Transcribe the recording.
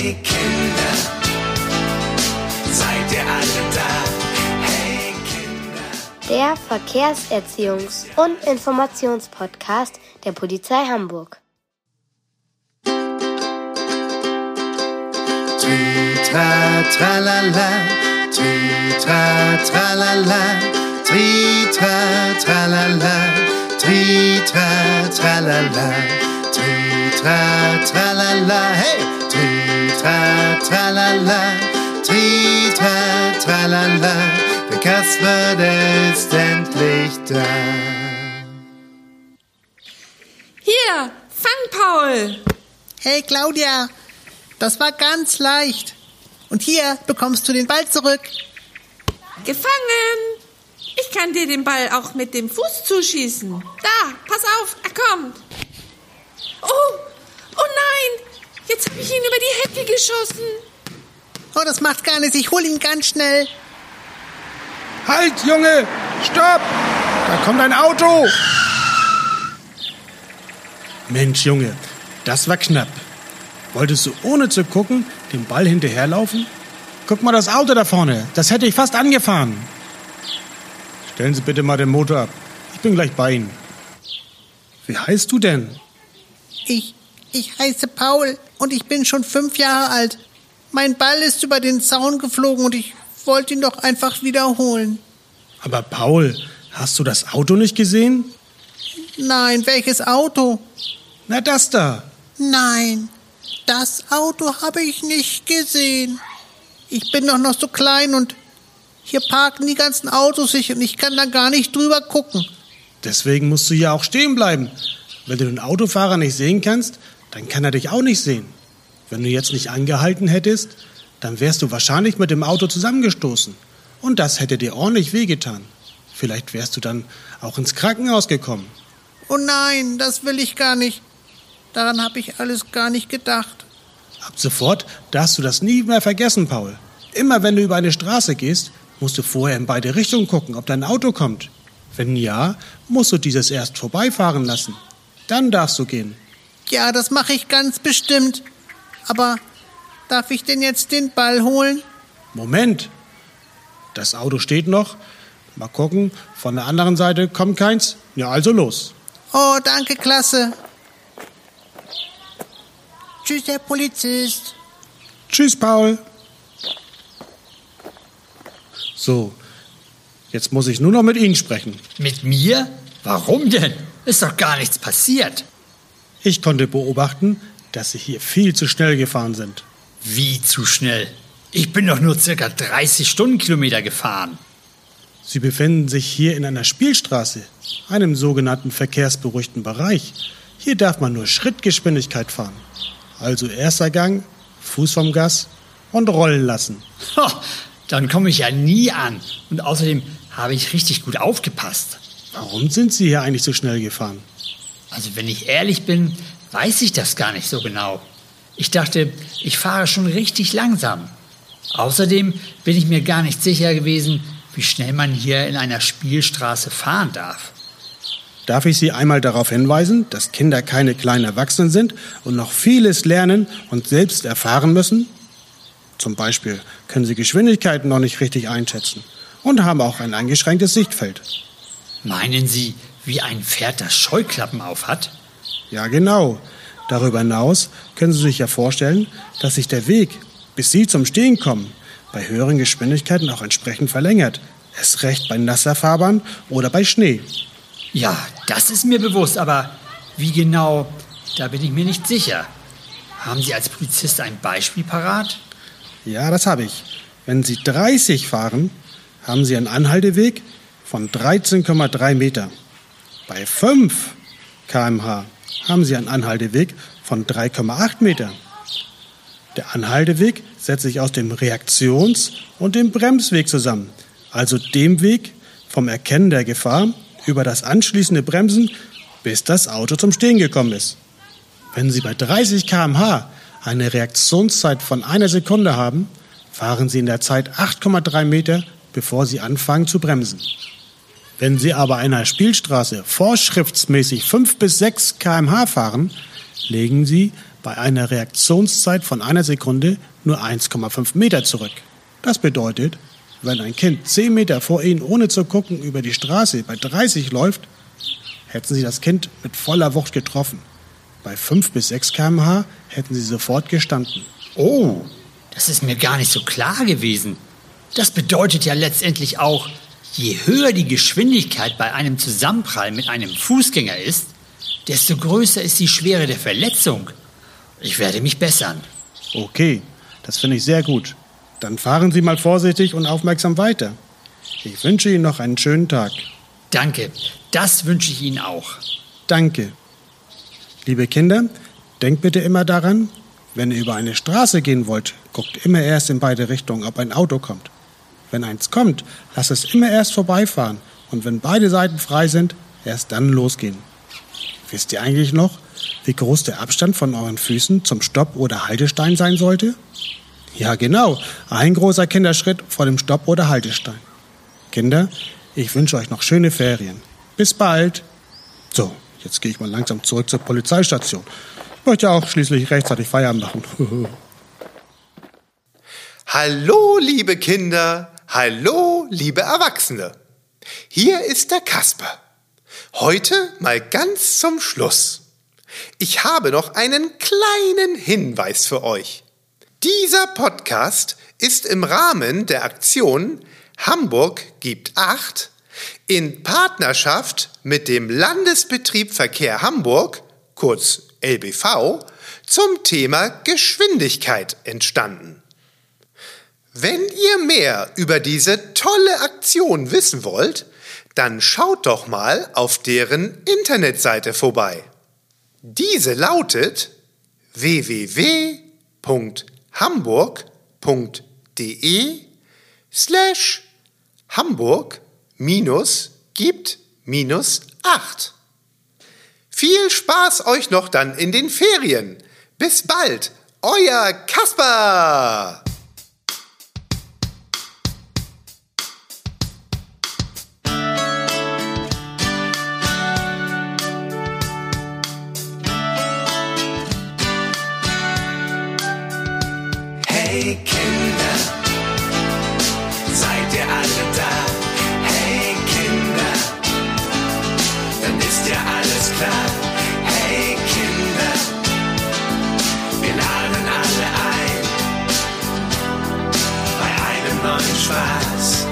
Hey Kinder, seid ihr alle da? Hey Kinder. Der Verkehrserziehungs- und Informationspodcast der Polizei Hamburg. Tritra, tralala, tritra, tralala, tritra, tralala, tritra, tralala, tritra, tralala, hey, tritra, tralala, tritra, tralala, der Kasper, der ist endlich da. Hier, fang Paul. Hey Claudia, das war ganz leicht. Und hier bekommst du den Ball zurück. Gefangen. Ich kann dir den Ball auch mit dem Fuß zuschießen. Da, pass auf, er kommt. Oh, oh nein, jetzt habe ich ihn über die Hecke geschossen. Oh, das macht gar nichts. Ich hol ihn ganz schnell. Halt, Junge! Stopp! Da kommt ein Auto! Mensch, Junge, das war knapp. Wolltest du ohne zu gucken den Ball hinterherlaufen? Guck mal das Auto da vorne, das hätte ich fast angefahren. Stellen Sie bitte mal den Motor ab. Ich bin gleich bei Ihnen. Wie heißt du denn? Ich, ich heiße Paul und ich bin schon fünf Jahre alt. Mein Ball ist über den Zaun geflogen und ich wollte ihn doch einfach wiederholen. Aber Paul, hast du das Auto nicht gesehen? Nein, welches Auto? Na, das da. Nein, das Auto habe ich nicht gesehen. Ich bin doch noch so klein und hier parken die ganzen Autos sich und ich kann da gar nicht drüber gucken. Deswegen musst du hier auch stehen bleiben. Wenn du den Autofahrer nicht sehen kannst, dann kann er dich auch nicht sehen. Wenn du jetzt nicht angehalten hättest, dann wärst du wahrscheinlich mit dem Auto zusammengestoßen. Und das hätte dir ordentlich wehgetan. Vielleicht wärst du dann auch ins Krankenhaus gekommen. Oh nein, das will ich gar nicht. Daran habe ich alles gar nicht gedacht. Ab sofort darfst du das nie mehr vergessen, Paul. Immer wenn du über eine Straße gehst, musst du vorher in beide Richtungen gucken, ob dein Auto kommt. Wenn ja, musst du dieses erst vorbeifahren lassen. Dann darfst du gehen. Ja, das mache ich ganz bestimmt. Aber darf ich denn jetzt den Ball holen? Moment. Das Auto steht noch. Mal gucken, von der anderen Seite kommt keins. Ja, also los. Oh, danke, klasse. Tschüss, Herr Polizist. Tschüss, Paul. So, jetzt muss ich nur noch mit Ihnen sprechen. Mit mir? Warum denn? Ist doch gar nichts passiert. Ich konnte beobachten, dass Sie hier viel zu schnell gefahren sind. Wie zu schnell? Ich bin doch nur circa 30 Stundenkilometer gefahren. Sie befinden sich hier in einer Spielstraße, einem sogenannten verkehrsberuhigten Bereich. Hier darf man nur Schrittgeschwindigkeit fahren. Also erster Gang, Fuß vom Gas und rollen lassen. Ho, dann komme ich ja nie an. Und außerdem habe ich richtig gut aufgepasst. Warum sind Sie hier eigentlich so schnell gefahren? Also wenn ich ehrlich bin, weiß ich das gar nicht so genau. Ich dachte, ich fahre schon richtig langsam. Außerdem bin ich mir gar nicht sicher gewesen, wie schnell man hier in einer Spielstraße fahren darf. Darf ich Sie einmal darauf hinweisen, dass Kinder keine kleinen Erwachsenen sind und noch vieles lernen und selbst erfahren müssen? Zum Beispiel können sie Geschwindigkeiten noch nicht richtig einschätzen und haben auch ein eingeschränktes Sichtfeld. Meinen Sie, wie ein Pferd, das Scheuklappen auf hat? Ja, genau. Darüber hinaus können Sie sich ja vorstellen, dass sich der Weg, bis Sie zum Stehen kommen, bei höheren Geschwindigkeiten auch entsprechend verlängert. Erst recht bei nasser Fahrbahn oder bei Schnee. Ja, das ist mir bewusst, aber wie genau, da bin ich mir nicht sicher. Haben Sie als Polizist ein Beispiel parat? Ja, das habe ich. Wenn Sie 30 fahren, haben Sie einen Anhalteweg von 13,3 Meter. Bei 5 km/h haben Sie einen Anhalteweg von 3,8 Meter. Der Anhalteweg setzt sich aus dem Reaktions- und dem Bremsweg zusammen, also dem Weg vom Erkennen der Gefahr über das anschließende Bremsen, bis das Auto zum Stehen gekommen ist. Wenn Sie bei 30 km/h eine Reaktionszeit von einer Sekunde haben, fahren Sie in der Zeit 8,3 Meter, bevor Sie anfangen zu bremsen. Wenn Sie aber einer Spielstraße vorschriftsmäßig 5 bis 6 km/h fahren, legen Sie bei einer Reaktionszeit von einer Sekunde nur 1,5 Meter zurück. Das bedeutet, wenn ein Kind 10 Meter vor Ihnen ohne zu gucken über die Straße bei 30 läuft, hätten Sie das Kind mit voller Wucht getroffen. Bei 5 bis 6 km/h hätten Sie sofort gestanden. Oh, das ist mir gar nicht so klar gewesen. Das bedeutet ja letztendlich auch, je höher die Geschwindigkeit bei einem Zusammenprall mit einem Fußgänger ist, desto größer ist die Schwere der Verletzung. Ich werde mich bessern. Okay, das finde ich sehr gut. Dann fahren Sie mal vorsichtig und aufmerksam weiter. Ich wünsche Ihnen noch einen schönen Tag. Danke, das wünsche ich Ihnen auch. Danke. Liebe Kinder, denkt bitte immer daran, wenn ihr über eine Straße gehen wollt, guckt immer erst in beide Richtungen, ob ein Auto kommt. Wenn eins kommt, lasst es immer erst vorbeifahren und wenn beide Seiten frei sind, erst dann losgehen. Wisst ihr eigentlich noch, wie groß der Abstand von euren Füßen zum Stopp- oder Haltestein sein sollte? Ja, genau. Ein großer Kinderschritt vor dem Stopp- oder Haltestein. Kinder, ich wünsche euch noch schöne Ferien. Bis bald. So, jetzt gehe ich mal langsam zurück zur Polizeistation. Ich möchte ja auch schließlich rechtzeitig Feierabend machen. Hallo, liebe Kinder. Hallo, liebe Erwachsene. Hier ist der Kasper. Heute mal ganz zum Schluss. Ich habe noch einen kleinen Hinweis für euch. Dieser Podcast ist im Rahmen der Aktion Hamburg gibt acht in Partnerschaft mit dem Landesbetrieb Verkehr Hamburg, kurz LBV, zum Thema Geschwindigkeit entstanden. Wenn ihr mehr über diese tolle Aktion wissen wollt, dann schaut doch mal auf deren Internetseite vorbei. Diese lautet www.hamburg.de slash Hamburg minus gibt minus 8. Viel Spaß euch noch dann in den Ferien. Bis bald, euer Kasper! Kinder, seid ihr alle da? Hey Kinder, dann ist ja alles klar. Hey Kinder, wir laden alle ein bei einem neuen Spaß.